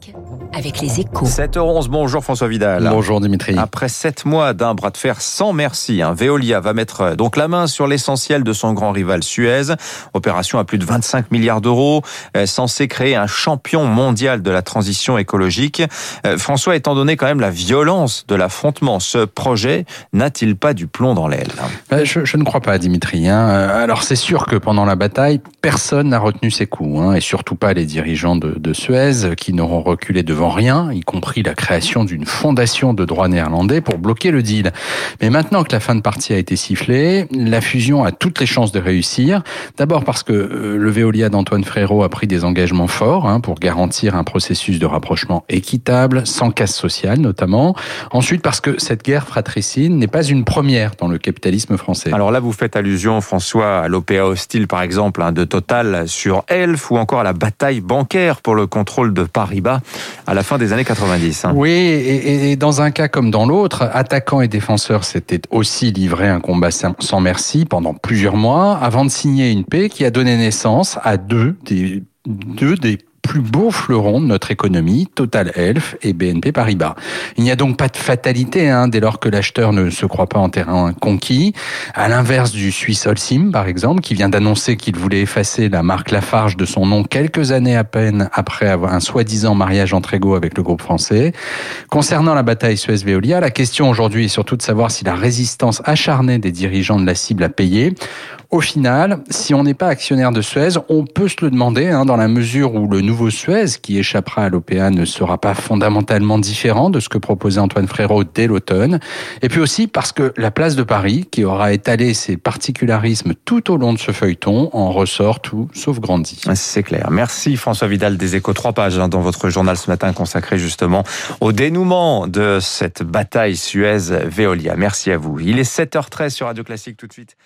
Classique avec les échos. 7h11, bonjour François Vidal. Bonjour Dimitri. Après sept mois d'un bras de fer sans merci, hein, Veolia va mettre euh, donc la main sur l'essentiel de son grand rival Suez. Opération à plus de 25 milliards d'euros, euh, censée créer un champion mondial de la transition écologique. Euh, François, étant donné quand même la violence de l'affrontement, ce projet n'a-t-il pas du plomb dans l'aile Ben, je, je ne crois pas, Dimitri. hein. Alors c'est sûr que pendant la bataille, personne n'a retenu ses coups, hein, et surtout pas les dirigeants de, de Suez, qui n'auront reculé devant rien, y compris la création d'une fondation de droit néerlandais pour bloquer le deal. Mais maintenant que la fin de partie a été sifflée, la fusion a toutes les chances de réussir. D'abord parce que euh, le Veolia d'Antoine Frérot a pris des engagements forts hein, pour garantir un processus de rapprochement équitable, sans casse sociale notamment. Ensuite parce que cette guerre fratricide n'est pas une première dans le capitalisme français. Alors là, vous faites allusion, François, à l'OPA hostile, par exemple, hein, de Total sur Elf, ou encore à la bataille bancaire pour le contrôle de Paribas à la fin des années 90. hein. Oui, et, et dans un cas comme dans l'autre, attaquants et défenseurs s'étaient aussi livrés un combat sans sans merci pendant plusieurs mois avant de signer une paix qui a donné naissance à deux des, deux des plus beaux fleurons de notre économie, Total Elf et BNP Paribas. Il n'y a donc pas de fatalité hein, dès lors que l'acheteur ne se croit pas en terrain conquis, à l'inverse du Suisse Holcim par exemple, qui vient d'annoncer qu'il voulait effacer la marque Lafarge de son nom quelques années à peine après avoir un soi-disant mariage entre égaux avec le groupe français. Concernant la bataille Suez-Veolia, la question aujourd'hui est surtout de savoir si la résistance acharnée des dirigeants de la cible a payé. Au final, si on n'est pas actionnaire de Suez, on peut se le demander, hein, dans la mesure où le Suez, qui échappera à l'OPA, ne sera pas fondamentalement différent de ce que proposait Antoine Frérot dès l'automne. Et puis aussi parce que la place de Paris, qui aura étalé ses particularismes tout au long de ce feuilleton, en ressort tout sauf grandi. C'est clair. Merci François Vidal des Échos. Trois pages hein, dans votre journal ce matin consacré justement au dénouement de cette bataille Suez-Veolia. Merci à vous. Il est 7h13 sur Radio Classique tout de suite.